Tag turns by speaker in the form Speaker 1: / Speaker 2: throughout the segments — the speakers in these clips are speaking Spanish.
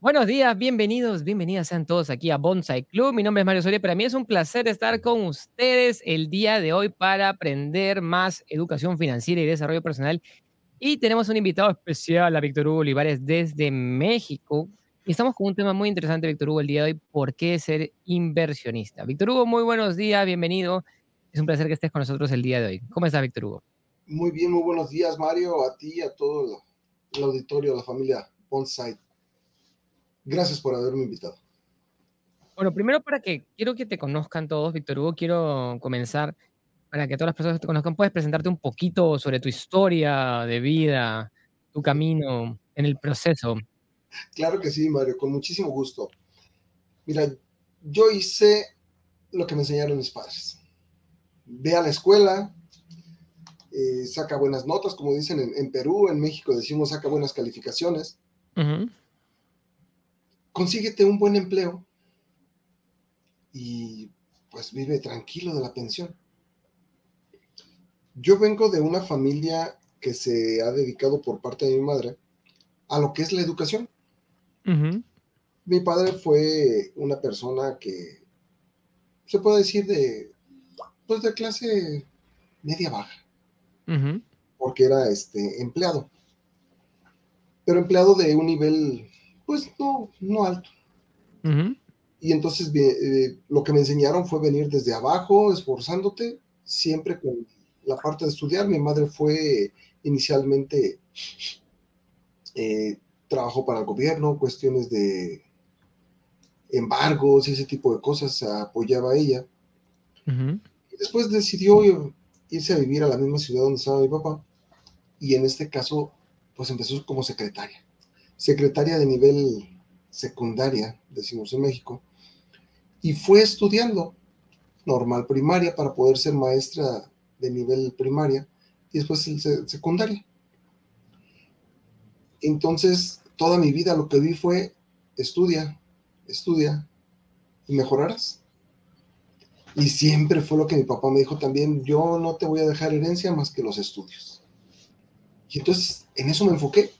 Speaker 1: Buenos días, bienvenidos, bienvenidas sean todos aquí a Bonsai Club. Mi nombre es Mario Soria. Para mí es un placer estar con ustedes el día de hoy para aprender más educación financiera y desarrollo personal. Y tenemos un invitado especial, a Víctor Hugo Olivares, desde México. Y estamos con un tema muy interesante, Víctor Hugo, el día de hoy, ¿por qué ser inversionista? Víctor Hugo, muy buenos días, bienvenido. Es un placer que estés con nosotros el día de hoy. ¿Cómo estás, Víctor Hugo?
Speaker 2: Muy bien, muy buenos días, Mario, a ti, a todo el auditorio, a la familia Bonsai Gracias por haberme invitado.
Speaker 1: Bueno, primero para que quiero que te conozcan todos, Víctor Hugo, quiero comenzar para que todas las personas te conozcan. ¿Puedes presentarte un poquito sobre tu historia de vida, tu camino en el proceso?
Speaker 2: Claro que sí, Mario, con muchísimo gusto. Mira, yo hice lo que me enseñaron mis padres. Ve a la escuela, eh, saca buenas notas, como dicen en, Perú, en México decimos saca buenas calificaciones consíguete un buen empleo y pues vive tranquilo de la pensión. Yo vengo de una familia que se ha dedicado por parte de mi madre a lo que es la educación. Mi padre fue una persona que se puede decir de pues de clase media baja, porque era este empleado, pero empleado de un nivel pues no, no alto. Y entonces eh, lo que me enseñaron fue venir desde abajo, esforzándote, siempre con la parte de estudiar. Mi madre fue inicialmente, eh, trabajó para el gobierno, cuestiones de embargos y ese tipo de cosas, apoyaba a ella. y después decidió irse a vivir a la misma ciudad donde estaba mi papá. Y en este caso, pues empezó como secretaria secretaria de nivel secundaria, decimos en México, y fue estudiando normal primaria para poder ser maestra de nivel primaria y después secundaria. Entonces, toda mi vida lo que vi fue estudia, estudia y mejorarás. Y siempre fue lo que mi papá me dijo también, yo no te voy a dejar herencia más que los estudios. Y entonces en eso me enfoqué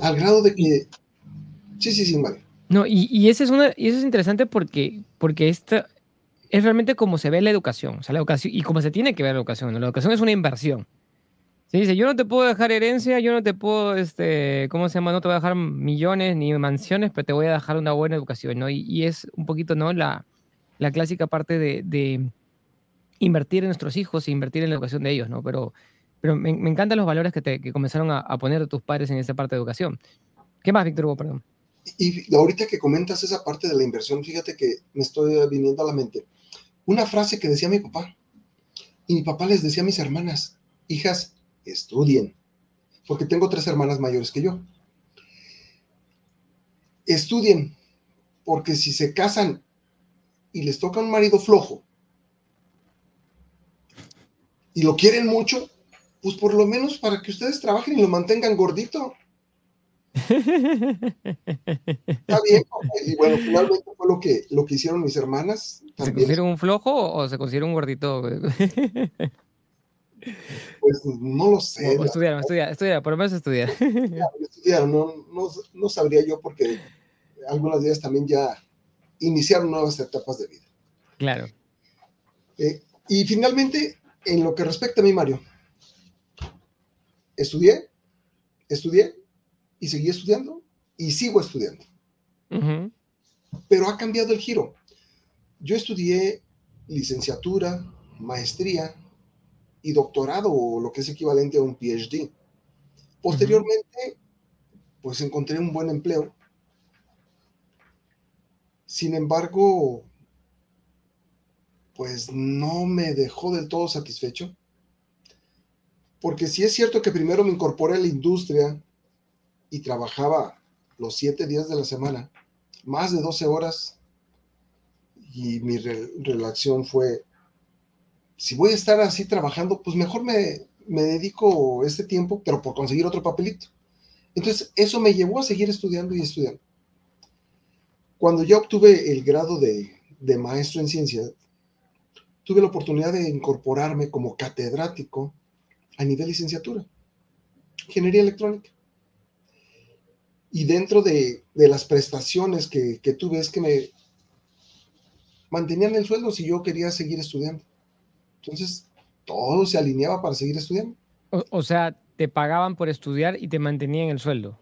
Speaker 2: al grado de que... Sí, sí, sí, vale.
Speaker 1: No, y, y, eso es una, y eso es interesante porque, porque esta es realmente como se ve la educación, o sea, la educación, y como se tiene que ver la educación, la educación es una inversión. Se dice, yo no te puedo dejar herencia, yo no te puedo, este, ¿cómo se llama? No te voy a dejar millones ni mansiones, pero te voy a dejar una buena educación, ¿no? Y, y es un poquito, ¿no? La, la clásica parte de, de, invertir en nuestros hijos e invertir en la educación de ellos, ¿no? Pero pero me, encantan los valores que, te, que comenzaron a, poner tus padres en esa parte de educación. ¿Qué más, Víctor Hugo? Perdón.
Speaker 2: Y ahorita que comentas esa parte de la inversión, fíjate que me estoy viniendo a la mente una frase que decía mi papá. Y mi papá les decía a mis hermanas, hijas, estudien, porque tengo tres hermanas mayores que yo. Estudien, porque si se casan y les toca un marido flojo y lo quieren mucho, pues por lo menos para que ustedes trabajen y lo mantengan gordito. Está bien, y bueno, finalmente fue lo que, lo que hicieron mis hermanas.
Speaker 1: ¿Se consiguieron un flojo o se consiguieron un gordito?
Speaker 2: Pues no lo sé.
Speaker 1: O estudiaron, estudiaron, estudiaron, por lo menos estudiaron.
Speaker 2: Estudiaron, no, no, no sabría yo porque algunas de ellas también ya iniciaron nuevas etapas de vida.
Speaker 1: Claro.
Speaker 2: Eh, y finalmente, en lo que respecta a mí, Mario, estudié, estudié y seguí estudiando y sigo estudiando. Pero ha cambiado el giro. Yo estudié licenciatura, maestría y doctorado o lo que es equivalente a un PhD. Posteriormente, pues encontré un buen empleo. Sin embargo, pues no me dejó del todo satisfecho porque si es cierto que primero me incorporé a la industria y trabajaba los siete días de la semana, más de 12 horas, y mi relación fue, si voy a estar así trabajando, pues mejor me, dedico este tiempo, pero por conseguir otro papelito. Entonces, eso me llevó a seguir estudiando y estudiando. Cuando ya obtuve el grado de, de maestro en ciencia, tuve la oportunidad de incorporarme como catedrático a nivel licenciatura, ingeniería electrónica. Y dentro de, las prestaciones que, que tuve es que me mantenían el sueldo si yo quería seguir estudiando. Entonces, todo se alineaba para seguir estudiando.
Speaker 1: O, sea, te pagaban por estudiar y te mantenían el sueldo.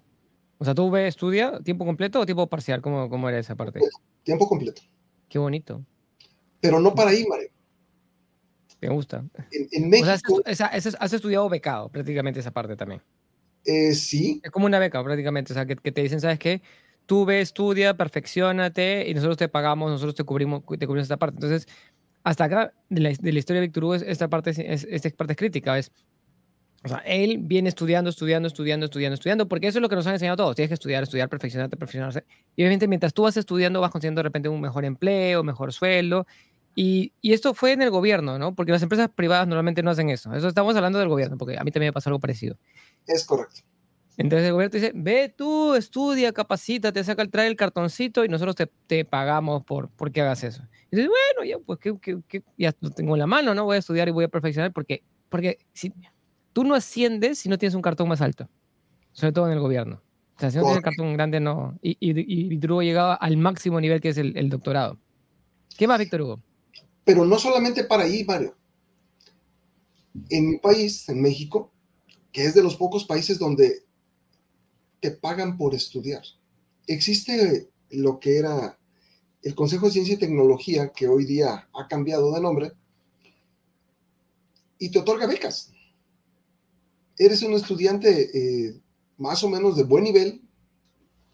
Speaker 1: O sea, ¿tú estudia tiempo completo o tiempo parcial? ¿Cómo, cómo era esa parte?
Speaker 2: Tiempo completo.
Speaker 1: Qué bonito.
Speaker 2: Pero no para ahí, Mario.
Speaker 1: Me gusta.
Speaker 2: En, México.
Speaker 1: O sea, has, estudiado becado prácticamente esa parte también.
Speaker 2: Eh, sí.
Speaker 1: Es como una beca prácticamente. O sea, que, te dicen, ¿sabes qué? Tú ve, estudia, perfeccionate y nosotros te pagamos, nosotros te cubrimos, te cubrimos esta parte. Entonces, hasta acá de la, historia de Víctor Hugo, esta parte es, esta parte es crítica. Es, o sea, él viene estudiando, estudiando, estudiando, estudiando, estudiando, porque eso es lo que nos han enseñado todos. Tienes que estudiar, estudiar, perfeccionarte, perfeccionarse. Y obviamente mientras tú vas estudiando vas consiguiendo de repente un mejor empleo, mejor sueldo. Y, y, esto fue en el gobierno, ¿no? Porque las empresas privadas normalmente no hacen eso. Eso estamos hablando del gobierno, porque a mí también me pasó algo parecido.
Speaker 2: Es correcto.
Speaker 1: Entonces el gobierno te dice, ve tú, estudia, capacítate, saca el, trae el cartoncito y nosotros te, te pagamos por, por que hagas eso. Y dices, bueno, ya, pues que, que, ya lo tengo en la mano, ¿no? Voy a estudiar y voy a perfeccionar porque, porque si, tú no asciendes si no tienes un cartón más alto, sobre todo en el gobierno. O sea, si no tienes el cartón grande, no. Y, y, y Víctor Hugo llegaba al máximo nivel que es el, el doctorado. ¿Qué más, Víctor Hugo?
Speaker 2: Pero no solamente para ahí, Mario. En mi país, en México, que es de los pocos países donde te pagan por estudiar. Existe lo que era el Consejo de Ciencia y Tecnología, que hoy día ha cambiado de nombre, y te otorga becas eres un estudiante eh, más o menos de buen nivel,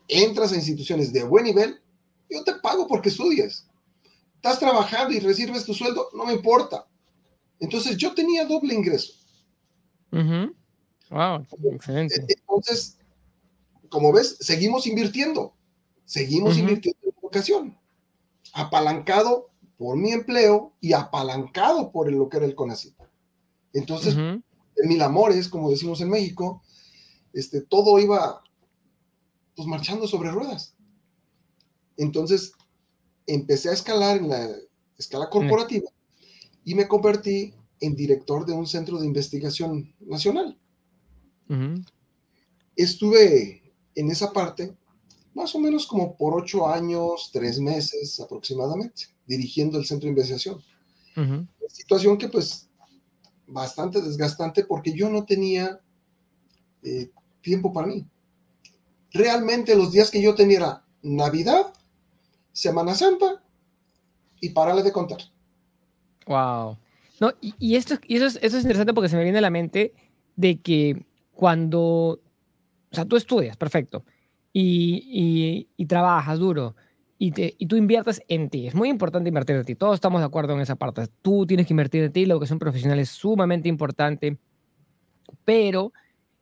Speaker 2: entras a instituciones de buen nivel, yo te pago porque estudias. Estás trabajando y recibes tu sueldo, no me importa. Entonces yo tenía doble ingreso.
Speaker 1: Wow, excelente.
Speaker 2: E-, entonces, como ves, seguimos invirtiendo. Seguimos invirtiendo en educación. Apalancado por mi empleo y apalancado por lo que era el CONACYT. Entonces, en mil amores, como decimos en México, este, todo iba pues marchando sobre ruedas. Entonces empecé a escalar en la escala corporativa y me convertí en director de un centro de investigación nacional. Estuve en esa parte más o menos como por ocho años, tres meses aproximadamente, dirigiendo el centro de investigación. Situación que pues bastante desgastante porque yo no tenía eh, tiempo para mí. Realmente los días que yo tenía era Navidad, Semana Santa y parale de contar.
Speaker 1: Wow. No, y, esto, y eso, es, eso es interesante porque se me viene a la mente de que cuando, o sea, tú estudias, perfecto, y, y trabajas duro, y, te, y tú inviertes en ti. Es muy importante invertir en ti. Todos estamos de acuerdo en esa parte. Tú tienes que invertir en ti. La educación profesional es sumamente importante. Pero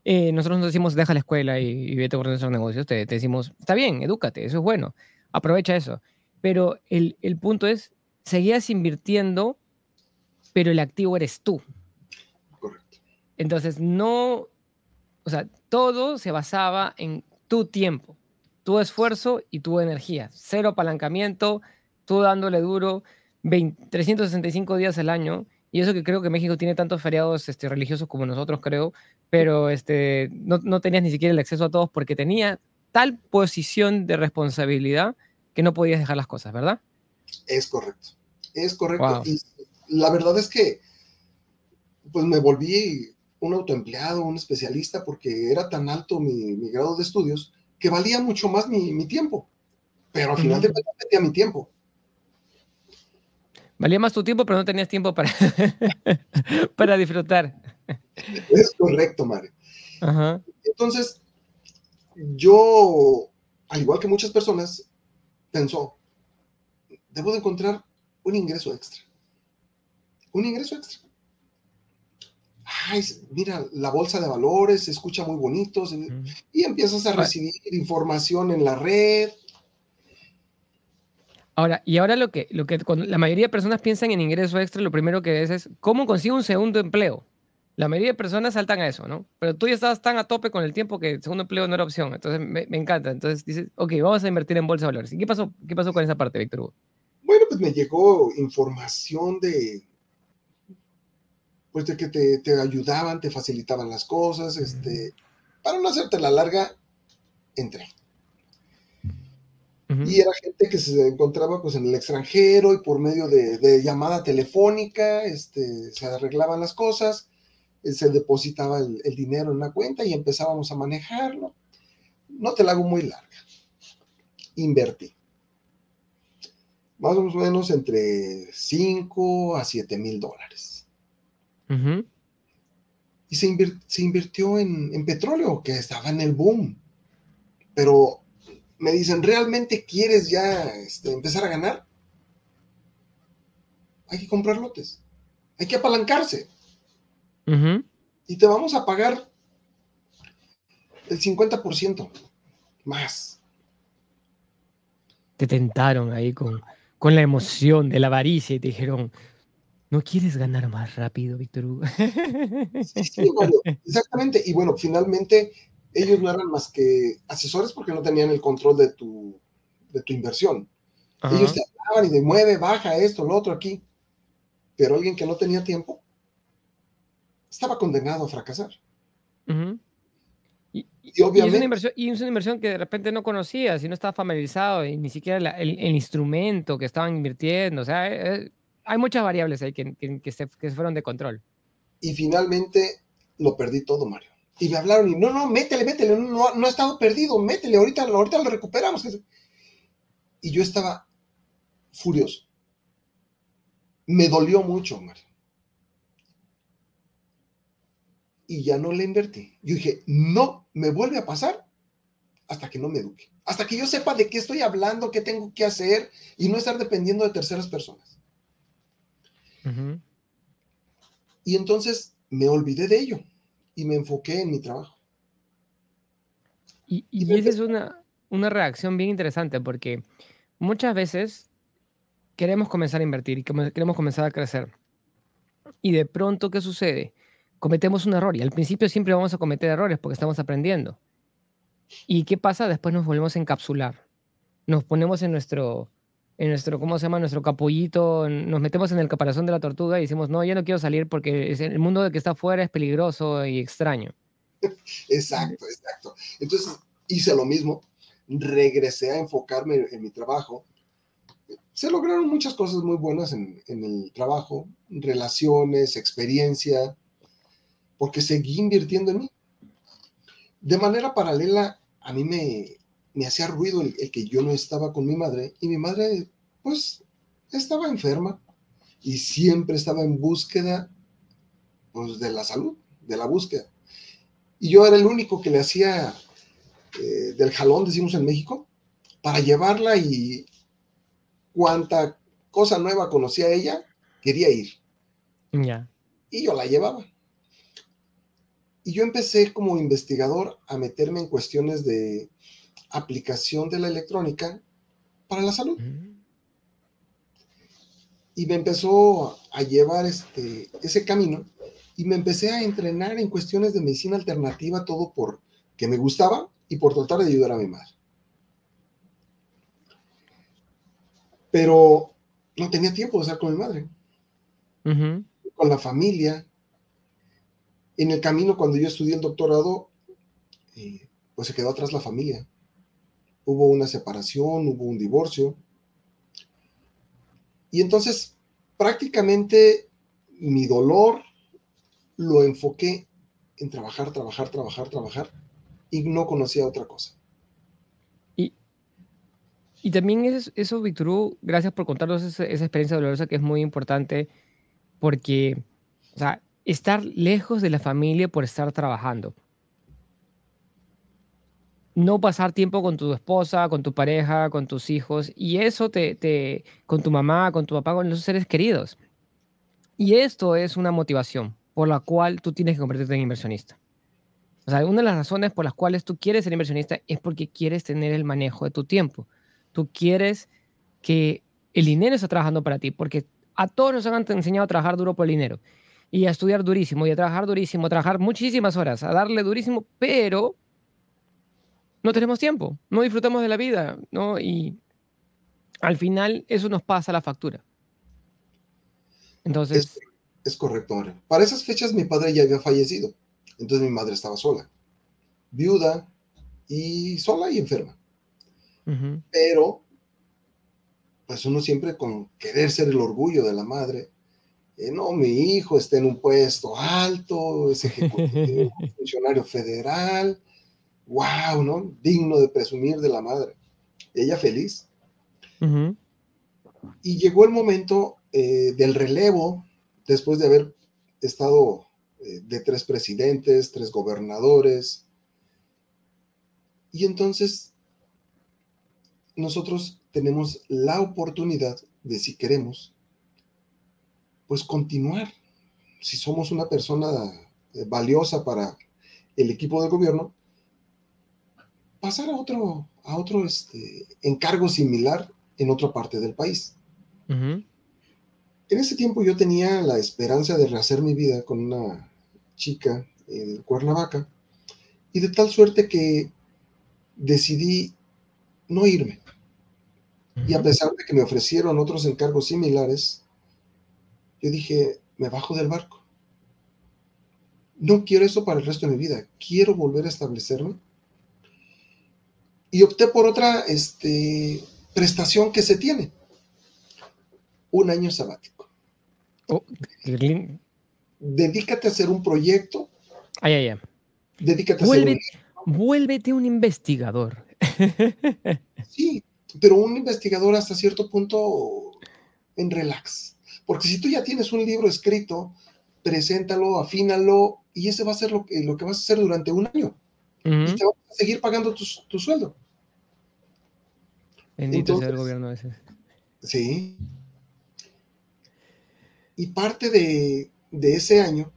Speaker 1: eh, nosotros nos decimos, deja la escuela y, vete a nuestros negocios. Te, te, decimos, está bien, edúcate, eso es bueno. Aprovecha eso. Pero el, el punto es, seguías invirtiendo, pero el activo eres tú.
Speaker 2: Correcto.
Speaker 1: Entonces, no, o sea, todo se basaba en tu tiempo tu esfuerzo y tu energía. Cero apalancamiento, tú dándole duro 365 días al año. Y eso que creo que México tiene tantos feriados este, religiosos como nosotros, creo, pero este, no, no tenías ni siquiera el acceso a todos porque tenía tal posición de responsabilidad que no podías dejar las cosas, ¿verdad?
Speaker 2: Es correcto, es correcto. Y la verdad es que, pues me volví un autoempleado, un especialista, porque era tan alto mi, mi grado de estudios que valía mucho más mi, tiempo. Pero al final de cuentas mi tiempo.
Speaker 1: Valía más tu tiempo, pero no tenías tiempo para, para disfrutar.
Speaker 2: Es correcto, Mario. Entonces, yo, al igual que muchas personas, pensó, debo de encontrar un ingreso extra. Un ingreso extra ay, mira, la bolsa de valores se escucha muy bonito, y empiezas a recibir información en la red.
Speaker 1: Ahora, y ahora lo que, lo que cuando la mayoría de personas piensan en ingreso extra, lo primero que es es cómo consigo un segundo empleo. La mayoría de personas saltan a eso, ¿no? Pero tú ya estabas tan a tope con el tiempo que el segundo empleo no era opción. Entonces me, me encanta. Entonces dices, ok, vamos a invertir en bolsa de valores. ¿Y qué pasó, qué pasó con esa parte, Víctor Hugo?
Speaker 2: Bueno, pues me llegó información de, pues de que te, ayudaban, te facilitaban las cosas, este, para no hacerte la larga, entré. Y era gente que se encontraba pues en el extranjero y por medio de, llamada telefónica este, se arreglaban las cosas, se depositaba el, dinero en una cuenta y empezábamos a manejarlo. No te la hago muy larga. Invertí. Más o menos entre 5 a 7 mil dólares. Y se, invirtió en, en petróleo, que estaba en el boom. Pero me dicen, ¿realmente quieres ya este, empezar a ganar? Hay que comprar lotes, hay que apalancarse. Y te vamos a pagar el 50% más.
Speaker 1: Te tentaron ahí con, con la emoción de la avaricia y te dijeron, ¿no quieres ganar más rápido, Víctor Hugo?
Speaker 2: Sí, sí, exactamente. Y bueno, finalmente ellos no eran más que asesores porque no tenían el control de tu, de tu inversión. Ellos te hablaban y de mueve, baja esto, lo otro aquí. Pero alguien que no tenía tiempo estaba condenado a fracasar.
Speaker 1: y, obviamente, es una inversión, y, es una inversión, que de repente no conocías y no estaba familiarizado y ni siquiera el, instrumento que estaban invirtiendo. O sea, eh, eh, hay muchas variables ahí que, que, se, que fueron de control.
Speaker 2: Y finalmente lo perdí todo, Mario y me hablaron y no, no, métele, métele, no, no ha estado perdido, métele, ahorita, ahorita lo recuperamos. Y yo estaba furioso. Me dolió mucho, Mario. Y ya no le invertí. Yo dije, no me vuelve a pasar hasta que no me eduque. Hasta que yo sepa de qué estoy hablando, qué tengo que hacer y no estar dependiendo de terceras personas. Y entonces me olvidé de ello y me enfoqué en mi trabajo.
Speaker 1: Y, y esa es una, una reacción bien interesante porque muchas veces queremos comenzar a invertir y queremos comenzar a crecer. Y de pronto, ¿qué sucede? Cometemos un error y al principio siempre vamos a cometer errores porque estamos aprendiendo. ¿Y qué pasa? Después nos volvemos a encapsular. Nos ponemos en nuestro, en nuestro, ¿cómo se llama? Nuestro capullito, nos metemos en el caparazón de la tortuga y decimos, no, ya no quiero salir porque el mundo que está afuera es peligroso y extraño.
Speaker 2: Exacto, exacto. Entonces hice lo mismo, regresé a enfocarme en mi trabajo. Se lograron muchas cosas muy buenas en, en el trabajo, relaciones, experiencia, porque seguí invirtiendo en mí. De manera paralela, a mí me, me hacía ruido el, que yo no estaba con mi madre y mi madre pues estaba enferma y siempre estaba en búsqueda pues de la salud, de la búsqueda. Y yo era el único que le hacía eh, del jalón, decimos en México, para llevarla y cuanta cosa nueva conocía ella, quería ir.
Speaker 1: Ya.
Speaker 2: Y yo la llevaba. Y yo empecé como investigador a meterme en cuestiones de aplicación de la electrónica para la salud. Y me empezó a llevar este, ese camino y me empecé a entrenar en cuestiones de medicina alternativa, todo por que me gustaba y por tratar de ayudar a mi madre. Pero no tenía tiempo de estar con mi madre, con la familia. En el camino, cuando yo estudié el doctorado, eh, pues se quedó atrás la familia hubo una separación, hubo un divorcio. Y entonces prácticamente mi dolor lo enfoqué en trabajar, trabajar, trabajar, trabajar y no conocía otra cosa.
Speaker 1: Y, y también eso, eso Víctor, gracias por contarnos esa, esa, experiencia dolorosa que es muy importante porque, o sea, estar lejos de la familia por estar trabajando no pasar tiempo con tu esposa, con tu pareja, con tus hijos, y eso te, te, con tu mamá, con tu papá, con los seres queridos. Y esto es una motivación por la cual tú tienes que convertirte en inversionista. O sea, una de las razones por las cuales tú quieres ser inversionista es porque quieres tener el manejo de tu tiempo. Tú quieres que el dinero esté trabajando para ti, porque a todos nos han enseñado a trabajar duro por el dinero y a estudiar durísimo y a trabajar durísimo, a trabajar muchísimas horas, a darle durísimo, pero no tenemos tiempo, no disfrutamos de la vida, ¿no? Y al final eso nos pasa la factura. Entonces...
Speaker 2: Es, correcto, Mario. Para esas fechas mi padre ya había fallecido, entonces mi madre estaba sola, viuda y sola y enferma. Pero pues uno siempre con querer ser el orgullo de la madre, eh, no, mi hijo está en un puesto alto, es ejecutivo, funcionario federal, wow, ¿no? Digno de presumir de la madre. Ella feliz. Y llegó el momento eh, del relevo, después de haber estado eh, de tres presidentes, tres gobernadores. Y entonces nosotros tenemos la oportunidad de, si queremos, pues continuar. Si somos una persona eh, valiosa para el equipo de gobierno, pasar a otro, a otro este, encargo similar en otra parte del país. En ese tiempo yo tenía la esperanza de rehacer mi vida con una chica en Cuernavaca y de tal suerte que decidí no irme. Y a pesar de que me ofrecieron otros encargos similares, yo dije, me bajo del barco. No quiero eso para el resto de mi vida. Quiero volver a establecerme. Y opté por otra este, prestación que se tiene. Un año sabático. Oh, Dedícate a hacer un proyecto.
Speaker 1: Ay, ay, ay.
Speaker 2: Dedícate
Speaker 1: a hacer un... Vuélvete un investigador.
Speaker 2: sí, pero un investigador hasta cierto punto en relax. Porque si tú ya tienes un libro escrito, preséntalo, afínalo, y ese va a ser lo que, lo que vas a hacer durante un año. Y te vas a seguir pagando tu, sueldo.
Speaker 1: Bendito sea el gobierno ese.
Speaker 2: Sí. Y parte de, ese año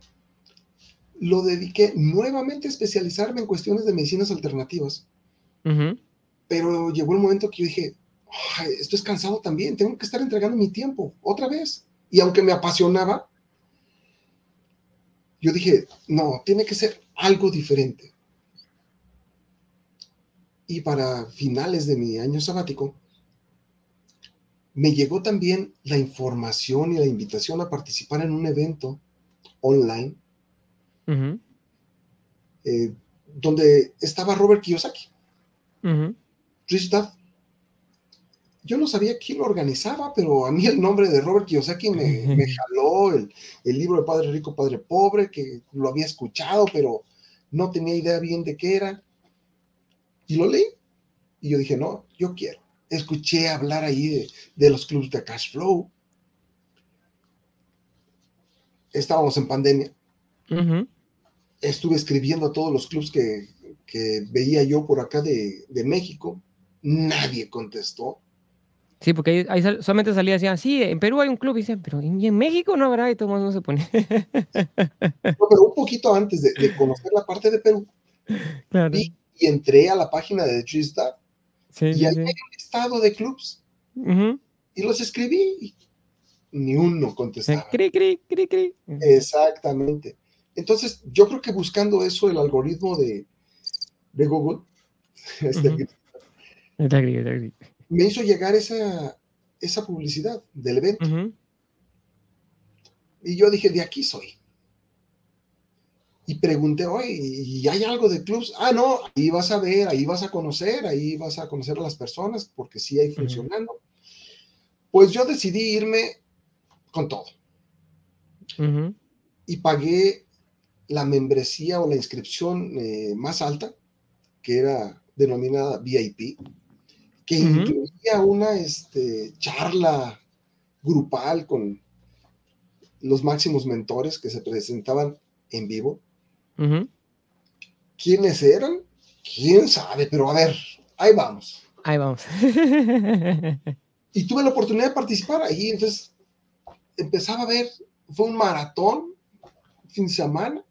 Speaker 2: lo dediqué nuevamente a especializarme en cuestiones de medicinas alternativas. Pero llegó el momento que yo dije, esto es cansado también, tengo que estar entregando mi tiempo otra vez. Y aunque me apasionaba, yo dije, no, tiene que ser algo diferente. Y para finales de mi año sabático, me llegó también la información y la invitación a participar en un evento online eh, donde estaba Robert Kiyosaki yo no sabía quién lo organizaba, pero a mí el nombre de Robert Kiyosaki me, jaló el, libro de Padre Rico, Padre Pobre, que lo había escuchado, pero no tenía idea bien de qué era. Y lo leí. Y yo dije, no, yo quiero. Escuché hablar ahí de, los clubes de cash flow. Estábamos en pandemia. Estuve escribiendo a todos los clubes que, veía yo por acá de, de México Nadie contestó.
Speaker 1: Sí, porque ahí, solamente salía decían, sí, en Perú hay un club, y decían, pero en México no habrá, y todo no se pone.
Speaker 2: no, pero un poquito antes de, conocer la parte de Perú, claro. y, entré a la página de Tristar, sí, y ahí hay un listado de clubs, y los escribí, y ni uno contestaba.
Speaker 1: Cri, cri, cri, cri.
Speaker 2: Exactamente. Entonces, yo creo que buscando eso, el algoritmo de, de Google, este, me hizo llegar esa, esa publicidad del evento. Y yo dije, de aquí soy. Y pregunté, oye, ¿y hay algo de clubs? Ah, no, ahí vas a ver, ahí vas a conocer, ahí vas a conocer a las personas, porque sí hay funcionando. Pues yo decidí irme con todo. Y pagué la membresía o la inscripción eh, más alta, que era denominada VIP que incluía una este, charla grupal con los máximos mentores que se presentaban en vivo. ¿Quiénes eran? ¿Quién sabe? Pero a ver, ahí vamos.
Speaker 1: Ahí vamos.
Speaker 2: y tuve la oportunidad de participar ahí, entonces empezaba a ver, fue un maratón, fin de semana,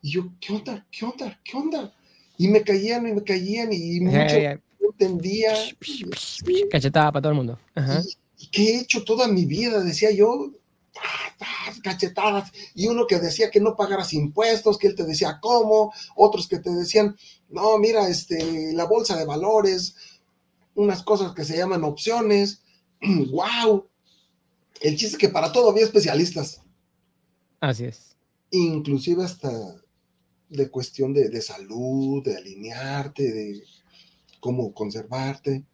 Speaker 2: y yo, ¿qué onda? ¿Qué onda? ¿Qué onda? Y me caían y me caían y mucho, entendía.
Speaker 1: Cachetada para todo el mundo.
Speaker 2: ¿Y, qué he hecho toda mi vida? Decía yo, cachetadas. Y uno que decía que no pagaras impuestos, que él te decía cómo, otros que te decían, no, mira, este, la bolsa de valores, unas cosas que se llaman opciones. ¡Wow! El chiste es que para todo había especialistas.
Speaker 1: Así es.
Speaker 2: Inclusive hasta de cuestión de, de salud, de alinearte, de cómo conservarte.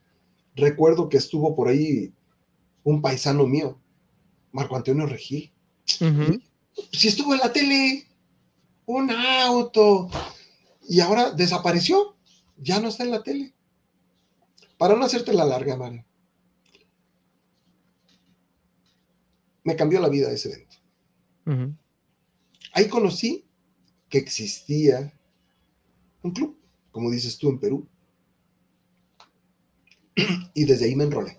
Speaker 2: Recuerdo que estuvo por ahí un paisano mío, Marco Antonio Regil. Si estuvo en la tele, un auto, y ahora desapareció, ya no está en la tele. Para no hacerte la larga, Mario. Me cambió la vida ese evento. Ahí conocí que existía un club, como dices tú, en Perú. Y desde ahí me enrolé.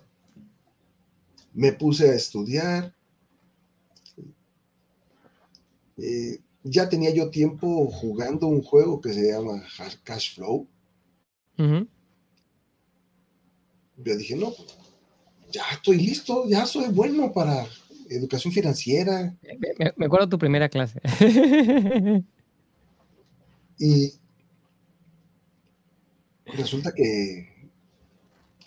Speaker 2: Me puse a estudiar. Eh, ya tenía yo tiempo jugando un juego que se llama Cash Flow. Yo dije, no, ya estoy listo, ya soy bueno para educación financiera.
Speaker 1: Me, me acuerdo tu primera clase.
Speaker 2: y resulta que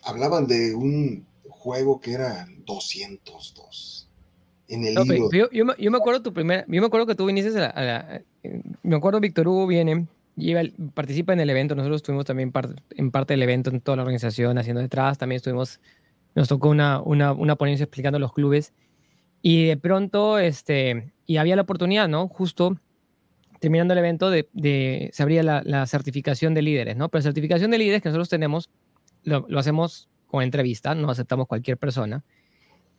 Speaker 2: hablaban de un juego que era 202 en el libro.
Speaker 1: Yo, yo, me acuerdo tu primera, yo me acuerdo que tú viniste a la, eh, me acuerdo Víctor Hugo viene y participa en el evento, nosotros estuvimos también en parte del evento, en toda la organización, haciendo detrás, también estuvimos, nos tocó una, una, una ponencia explicando los clubes y de pronto, este, y había la oportunidad, ¿no? Justo terminando el evento, de, de se abría la, la, certificación de líderes, ¿no? Pero certificación de líderes que nosotros tenemos, lo, lo hacemos con entrevista, no aceptamos cualquier persona.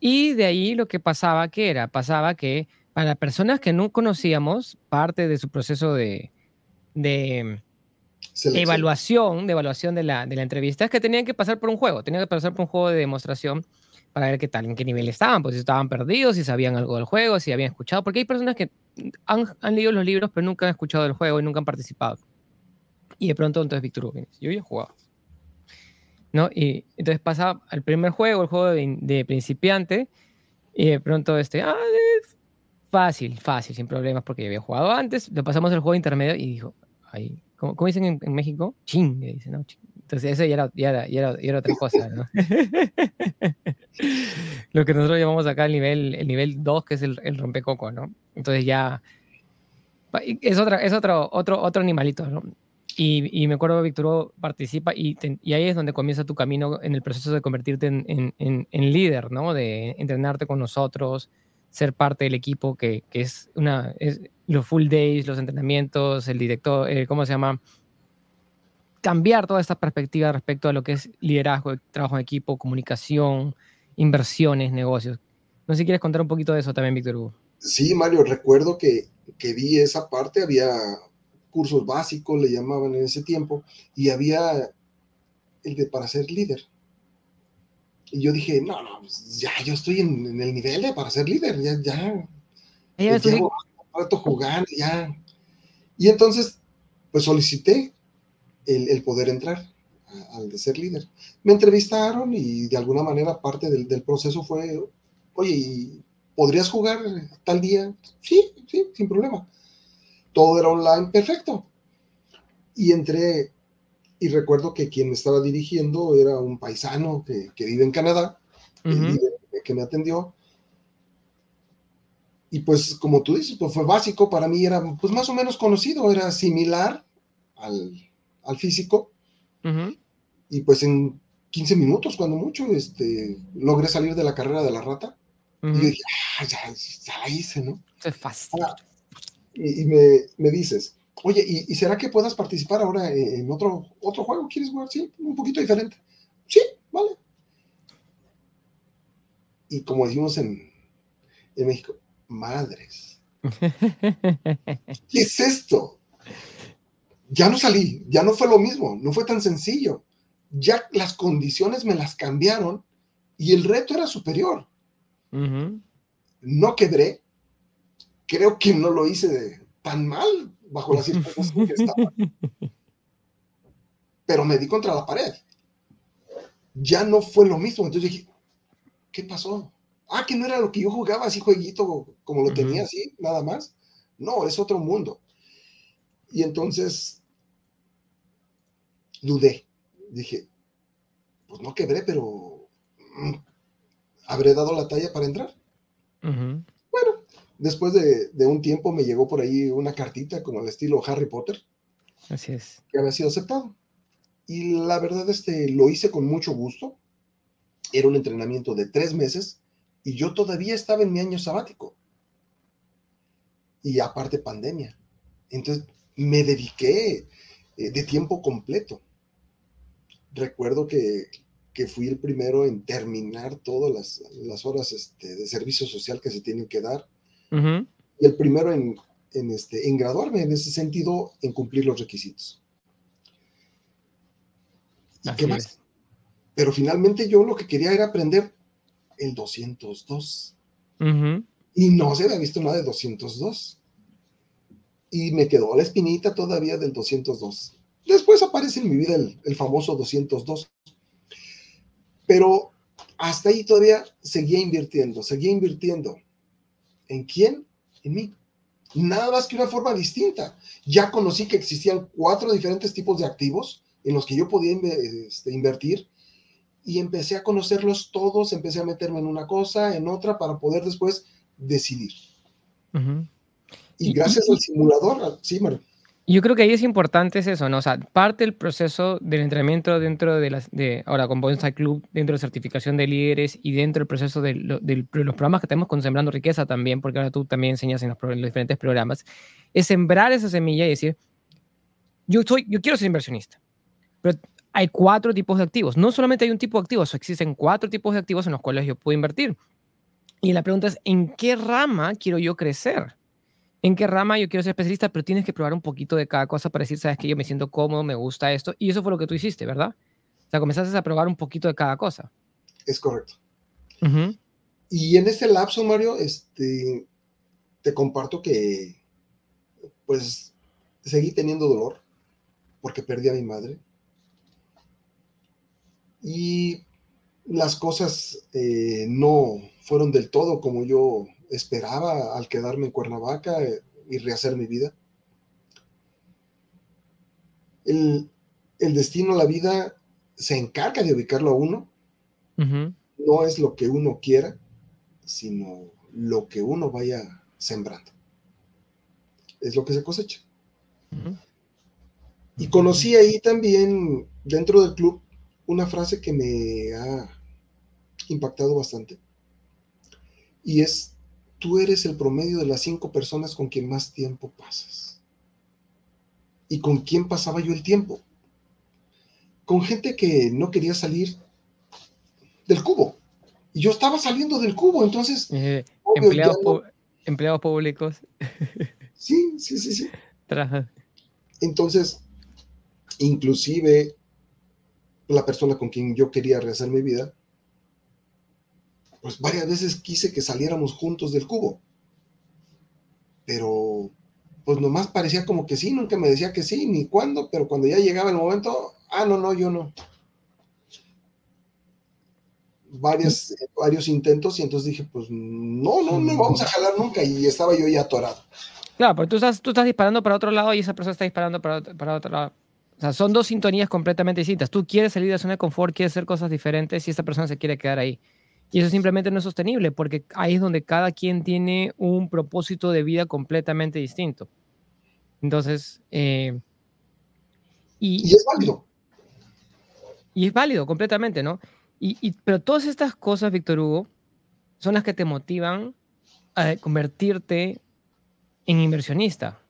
Speaker 1: Y de ahí lo que pasaba, que era? Pasaba que para personas que no conocíamos, parte de su proceso de, de evaluación, de evaluación de la, de la entrevista, es que tenían que pasar por un juego, tenían que pasar por un juego de demostración para ver qué tal, en qué nivel estaban, pues si estaban perdidos, si sabían algo del juego, si habían escuchado, porque hay personas que han, han leído los libros, pero nunca han escuchado del juego y nunca han participado. Y de pronto entonces Víctor Hugo, yo ya he jugado. ¿No? Y entonces pasa al primer juego, el juego de, principiante, y de pronto este, ah, fácil, fácil, sin problemas, porque ya había jugado antes, le pasamos al juego intermedio y dijo, ahí, ¿cómo, dicen en, México? Ching, dice, ¿no? Entonces ese ya era, ya era, ya era, ya era otra cosa, ¿no? lo que nosotros llamamos acá el nivel, el nivel 2, que es el, el, rompecoco, ¿no? Entonces ya es, otra, es otro, otro, otro animalito, ¿no? Y, y me acuerdo que Víctor Hugo participa y, y, ahí es donde comienza tu camino en el proceso de convertirte en, en, en, líder, ¿no? De entrenarte con nosotros, ser parte del equipo, que, que es una, es los full days, los entrenamientos, el director, eh, ¿cómo se llama? Cambiar toda esta perspectiva respecto a lo que es liderazgo, trabajo en equipo, comunicación, inversiones, negocios. No sé si quieres contar un poquito de eso también, Víctor Hugo.
Speaker 2: Sí, Mario, recuerdo que, que vi esa parte, había cursos básicos, le llamaban en ese tiempo, y había el de para ser líder. Y yo dije, no, no, pues ya yo estoy en, el nivel de para ser líder, ya, ya. ya llevo rato jugando, ya. Y entonces, pues solicité el, el poder entrar al de ser líder. Me entrevistaron y de alguna manera parte del, del proceso fue, oye, ¿podrías jugar tal día? Sí, sí, sin problema. Todo era online, perfecto. Y entré y recuerdo que quien me estaba dirigiendo era un paisano que, que vive en Canadá, que me atendió. Y pues como tú dices, pues fue básico, para mí era pues más o menos conocido, era similar al, al físico. Y pues en 15 minutos, cuando mucho, este, logré salir de la carrera de la rata. Y dije, ah, ya, ya, la hice, ¿no?
Speaker 1: Es fácil.
Speaker 2: Y, me, me, dices, oye, ¿y, será que puedas participar ahora en otro, otro juego? ¿Quieres jugar? Sí, un poquito diferente. Sí, vale. Y como decimos en, en México, madres. ¿Qué es esto? Ya no salí, ya no fue lo mismo, no fue tan sencillo ya las condiciones me las cambiaron y el reto era superior. No quebré, creo que no lo hice tan mal bajo las circunstancias que estaba. Pero me di contra la pared. Ya no fue lo mismo. Entonces dije, ¿qué pasó? Ah, que no era lo que yo jugaba así jueguito como lo tenía así, nada más. No, es otro mundo. Y entonces dudé dije, pues no quebré, pero mm, habré dado la talla para entrar. Bueno, después de, un tiempo me llegó por ahí una cartita como el estilo Harry Potter.
Speaker 1: Así es.
Speaker 2: Que había sido aceptado. Y la verdad, este, lo hice con mucho gusto. Era un entrenamiento de tres meses Y yo todavía estaba en mi año sabático. Y aparte pandemia. Entonces me dediqué eh, de tiempo completo. Recuerdo que, fui el primero en terminar todas las, horas este, de servicio social que se tienen que dar. Y el primero en, este, en graduarme en ese sentido, en cumplir los requisitos. qué más? Pero finalmente yo lo que quería era aprender el 202. Y no se había visto nada de 202. Y me quedó la espinita todavía del 202. Después aparece en mi vida el, el famoso 202. Pero hasta ahí todavía seguía invirtiendo, seguía invirtiendo. ¿En quién? En mí. Nada más que una forma distinta. Ya conocí que existían cuatro diferentes tipos de activos en los que yo podía este, invertir y empecé a conocerlos todos, empecé a meterme en una cosa, en otra, para poder después decidir. y, gracias al simulador, sí, Mario.
Speaker 1: Yo creo que ahí es importante eso, ¿no? O sea, parte del proceso del entrenamiento dentro de las, de, ahora con Bonsai Club, dentro de certificación de líderes y dentro del proceso de, los programas que tenemos con Sembrando Riqueza también, porque ahora tú también enseñas en los, en los, diferentes programas, es sembrar esa semilla y decir, yo, soy, yo quiero ser inversionista, pero hay cuatro tipos de activos. No solamente hay un tipo de activos, existen cuatro tipos de activos en los cuales yo puedo invertir. Y la pregunta es, ¿en qué rama quiero yo crecer? ¿En qué rama yo quiero ser especialista? Pero tienes que probar un poquito de cada cosa para decir, sabes que yo me siento cómodo, me gusta esto. Y eso fue lo que tú hiciste, ¿verdad? O sea, comenzaste a probar un poquito de cada cosa.
Speaker 2: Es correcto. Y en este lapso, Mario, este, te comparto que, pues, seguí teniendo dolor porque perdí a mi madre y las cosas eh, no fueron del todo como yo esperaba al quedarme en Cuernavaca eh, y rehacer mi vida. El, destino, la vida, se encarga de ubicarlo a uno. No es lo que uno quiera, sino lo que uno vaya sembrando. Es lo que se cosecha. Y conocí ahí también, dentro del club, una frase que me ha impactado bastante. Y es, tú eres el promedio de las cinco personas con quien más tiempo pasas. ¿Y con quién pasaba yo el tiempo? Con gente que no quería salir del cubo. Y yo estaba saliendo del cubo, entonces...
Speaker 1: Eh, empleados, empleados, públicos.
Speaker 2: Sí, sí, sí, sí. Entonces, inclusive la persona con quien yo quería rehacer mi vida, pues varias veces quise que saliéramos juntos del cubo. Pero, pues nomás parecía como que sí, nunca me decía que sí, ni cuándo, pero cuando ya llegaba el momento, ah, no, no, yo no. Varios, varios intentos y entonces dije, pues no, no, no vamos a jalar nunca y estaba yo ya atorado.
Speaker 1: Claro, pero tú estás, tú estás disparando para otro lado y esa persona está disparando para, para otro lado. O sea, son dos sintonías completamente distintas. Tú quieres salir de zona de confort, quieres hacer cosas diferentes y esta persona se quiere quedar ahí. Y eso simplemente no es sostenible porque ahí es donde cada quien tiene un propósito de vida completamente distinto. Entonces, eh,
Speaker 2: y, y, es válido.
Speaker 1: Y es válido completamente, ¿no? Y, y, pero todas estas cosas, Víctor Hugo, son las que te motivan a convertirte en inversionista.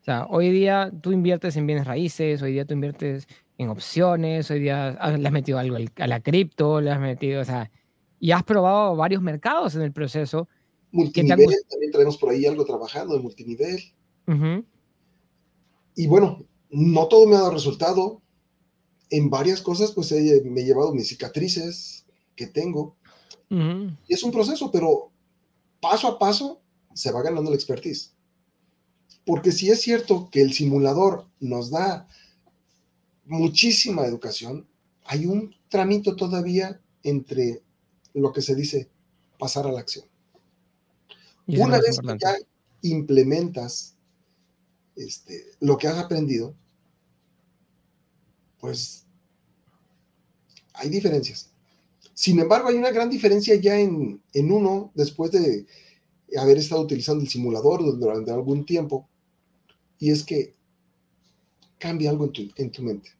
Speaker 1: O sea, hoy día tú inviertes en bienes raíces, hoy día tú inviertes en opciones, hoy día le has metido algo a la cripto, le has metido, o sea, y has probado varios mercados en el proceso.
Speaker 2: Multinivel, también tenemos por ahí algo trabajando de multinivel. Y bueno, no todo me ha dado resultado. En varias cosas, pues me he llevado mis cicatrices que tengo. Y es un proceso, pero paso a paso se va ganando la expertise. Porque si es cierto que el simulador nos da muchísima educación, hay un tramito todavía entre lo que se dice pasar a la acción. Una vez que ya implementas este, lo que has aprendido, pues hay diferencias. Sin embargo, hay una gran diferencia ya en, en uno después de haber estado utilizando el simulador durante algún tiempo y es que cambia algo en tu, en tu mente.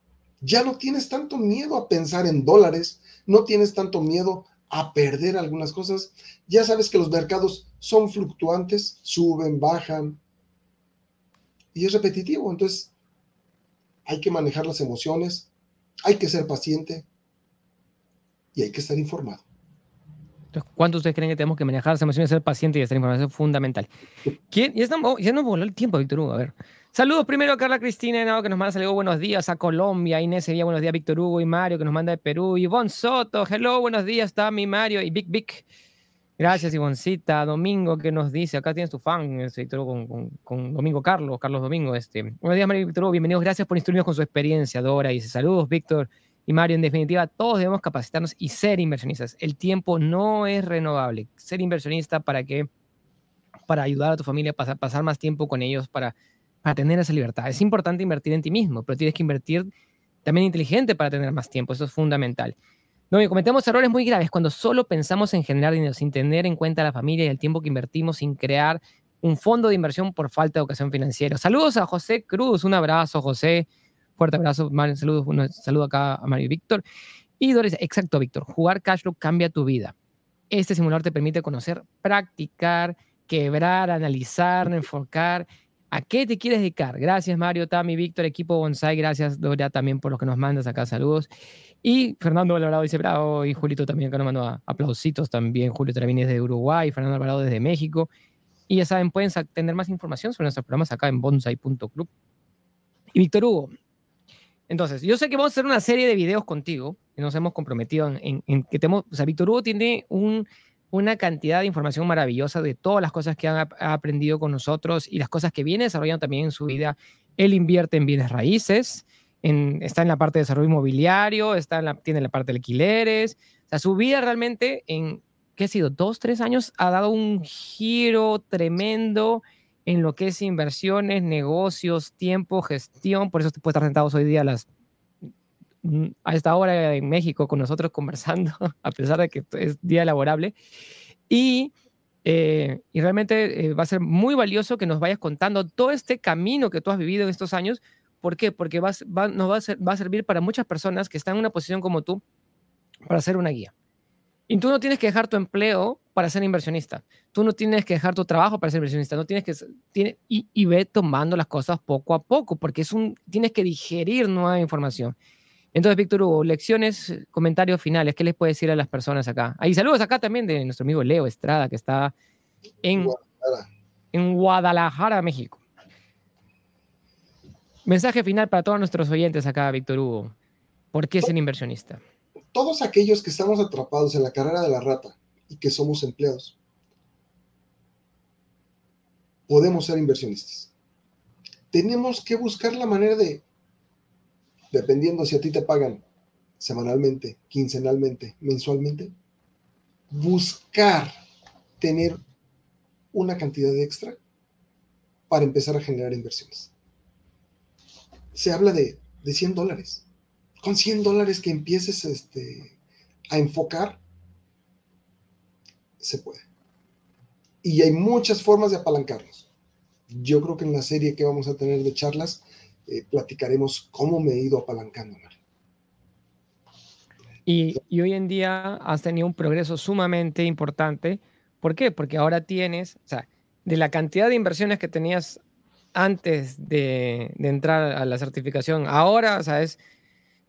Speaker 2: Ya no tienes tanto miedo a pensar en dólares, no tienes tanto miedo a perder algunas cosas. Ya sabes que los mercados son fluctuantes, suben, bajan, y es repetitivo. Entonces, hay que manejar las emociones, hay que ser paciente y hay que estar informado.
Speaker 1: Entonces, ¿cuántos ustedes creen que tenemos que manejar las emociones, ser paciente y estar informado? es fundamental. ¿Quién? Ya, estamos, ya nos voló el tiempo, Víctor Hugo. A ver. Saludos primero a Carla Cristina que nos manda saludos, buenos días a Colombia, Inés sería buenos días, Víctor Hugo y Mario que nos manda de Perú, Ivonne Soto, hello, buenos días, mi Mario y Big Big. Gracias, Ivoncita. Domingo, que nos dice? Acá tienes tu fan, este, Víctor con, con, Domingo Carlos, Carlos Domingo. Este. Buenos días, Mario Víctor Hugo. Bienvenidos. Gracias por instruirnos con su experiencia, Dora. Dice, saludos, Víctor y Mario. En definitiva, todos debemos capacitarnos y ser inversionistas. El tiempo no es renovable. Ser inversionista para qué? Para ayudar a tu familia, pasar, pasar más tiempo con ellos, para para tener esa libertad. Es importante invertir en ti mismo, pero tienes que invertir también inteligente para tener más tiempo. Eso es fundamental. No, cometemos errores muy graves cuando solo pensamos en generar dinero sin tener en cuenta la familia y el tiempo que invertimos sin crear un fondo de inversión por falta de educación financiera. Saludos a José Cruz, un abrazo, José. Fuerte abrazo, saludos, un saludo acá a Mario y Víctor. Y Doris, exacto, Víctor, jugar cashflow cambia tu vida. Este simulador te permite conocer, practicar, quebrar, analizar, enfocar ¿A qué te quieres dedicar? Gracias, Mario, Tami, Víctor, equipo Bonsai. Gracias, Doria, también por los que nos mandas acá. Saludos. Y Fernando Alvarado dice bravo. Y Julito también, acá nos mandó aplausitos también. Julio Travini desde Uruguay. Fernando Alvarado desde México. Y ya saben, pueden tener más información sobre nuestros programas acá en bonsai.club. Y Víctor Hugo. Entonces, yo sé que vamos a hacer una serie de videos contigo. Y nos hemos comprometido en, en que tenemos. O sea, Víctor Hugo tiene un una cantidad de información maravillosa de todas las cosas que ha, aprendido con nosotros y las cosas que viene desarrollando también en su vida. Él invierte en bienes raíces, está en la parte de desarrollo inmobiliario, está en la, tiene la parte de alquileres. O su vida realmente en, ¿qué ha sido? Dos, tres años ha dado un giro tremendo en lo que es inversiones, negocios, tiempo, gestión. Por eso te puedes estar sentados hoy día a las a esta hora en México con nosotros conversando, a pesar de que es día laborable. Y, eh, y realmente eh, va a ser muy valioso que nos vayas contando todo este camino que tú has vivido en estos años. ¿Por qué? Porque va, nos va a, servir para muchas personas que están en una posición como tú para ser una guía. Y tú no tienes que dejar tu empleo para ser inversionista. Tú no tienes que dejar tu trabajo para ser inversionista. No tienes que y, y ve tomando las cosas poco a poco, porque es un tienes que digerir nueva información. Entonces, Víctor Hugo, lecciones, comentarios finales, ¿qué les puede decir a las personas acá? Ahí saludos acá también de nuestro amigo Leo Estrada, que está en Guadalajara, en Guadalajara México. Mensaje final para todos nuestros oyentes acá, Víctor Hugo. ¿Por qué ser inversionista?
Speaker 2: Todos aquellos que estamos atrapados en la carrera de la rata y que somos empleados, podemos ser inversionistas. Tenemos que buscar la manera de dependiendo si a ti te pagan semanalmente, quincenalmente, mensualmente, buscar tener una cantidad extra para empezar a generar inversiones. Se habla de, de 100 dólares. Con 100 dólares que empieces este, a enfocar, se puede. Y hay muchas formas de apalancarnos. Yo creo que en la serie que vamos a tener de charlas eh, platicaremos cómo me he ido apalancando.
Speaker 1: Y, hoy en día has tenido un progreso sumamente importante. ¿Por qué? Porque ahora tienes, o sea, de la cantidad de inversiones que tenías antes de, de entrar a la certificación, ahora, o sea, es,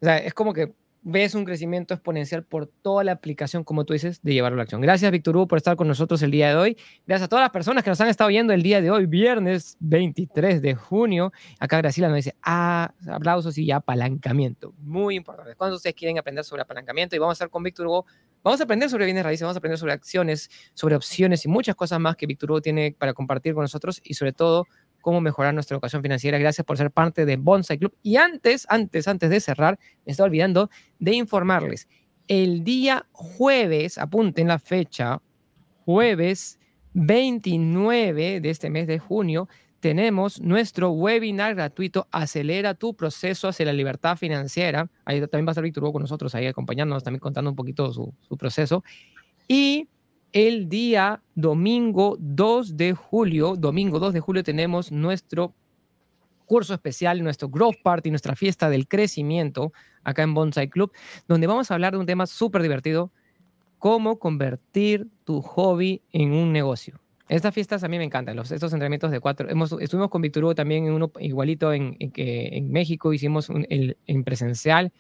Speaker 1: o sea, es como que ves un crecimiento exponencial por toda la aplicación, como tú dices, de llevarlo a la acción. Gracias, Víctor Hugo, por estar con nosotros el día de hoy. Gracias a todas las personas que nos han estado viendo el día de hoy, viernes 23 de junio. Acá Graciela nos dice, ah, aplausos y apalancamiento. Muy importante. Cuando ustedes quieren aprender sobre apalancamiento y vamos a estar con Víctor Hugo, vamos a aprender sobre bienes raíces, vamos a aprender sobre acciones, sobre opciones y muchas cosas más que Víctor Hugo tiene para compartir con nosotros y sobre todo cómo mejorar nuestra educación financiera. Gracias por ser parte de Bonsai Club. Y antes, antes, antes de cerrar, me estaba olvidando de informarles. El día jueves, apunten la fecha, jueves 29 de este mes de junio, tenemos nuestro webinar gratuito Acelera tu proceso hacia la libertad financiera. Ahí también va a estar Víctor Hugo con nosotros ahí acompañándonos, también contando un poquito su, su proceso. Y el día domingo 2 de julio, domingo 2 de julio tenemos nuestro curso especial, nuestro Growth Party, nuestra fiesta del crecimiento acá en Bonsai Club, donde vamos a hablar de un tema súper divertido, cómo convertir tu hobby en un negocio. Estas fiestas a mí me encantan, los, estos entrenamientos de cuatro. Hemos, estuvimos con Víctor Hugo también en uno igualito en, en, en México, hicimos el, en presencial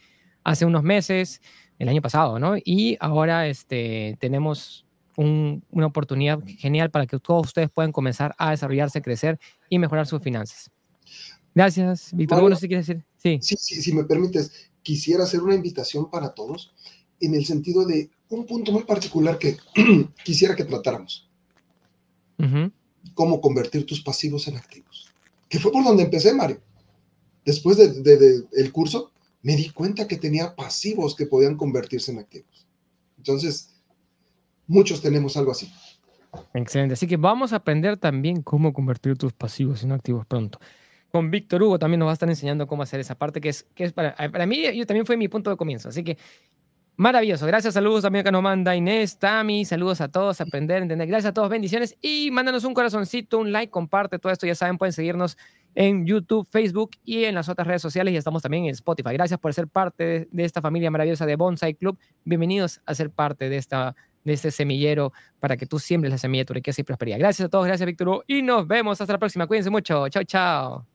Speaker 1: hace unos meses, el año pasado, ¿no? Y ahora este, tenemos una oportunidad genial para que todos ustedes puedan comenzar a desarrollarse, crecer y mejorar sus finanzas. Gracias, Víctor. Hugo, no sé si quieres decir.
Speaker 2: Sí. Sí, sí, si me permites, quisiera hacer una invitación para todos en el sentido de un punto muy particular que quisiera que tratáramos. Cómo convertir tus pasivos en activos. Que fue por donde empecé, Mario. Después del de, el curso, me di cuenta que tenía pasivos que podían convertirse en activos. Entonces, muchos tenemos algo así.
Speaker 1: Excelente. Así que vamos a aprender también cómo convertir tus pasivos en activos pronto. Con Víctor Hugo también nos va a estar enseñando cómo hacer esa parte que es, que es para, para mí, yo también fue mi punto de comienzo. Así que Maravilloso. Gracias, saludos también que nos manda Inés, Tami, saludos a todos, aprender, entender. Gracias a todos, bendiciones y mándanos un corazoncito, un like, comparte todo esto. Ya saben, pueden seguirnos en YouTube, Facebook y en las otras redes sociales y estamos también en Spotify. Gracias por ser parte de, esta familia maravillosa de Bonsai Club. Bienvenidos a ser parte de, esta, de este semillero para que tú siembres la semilla de tu riqueza y prosperidad. Gracias a todos, gracias Víctor y nos vemos hasta la próxima. Cuídense mucho. Chao, chao.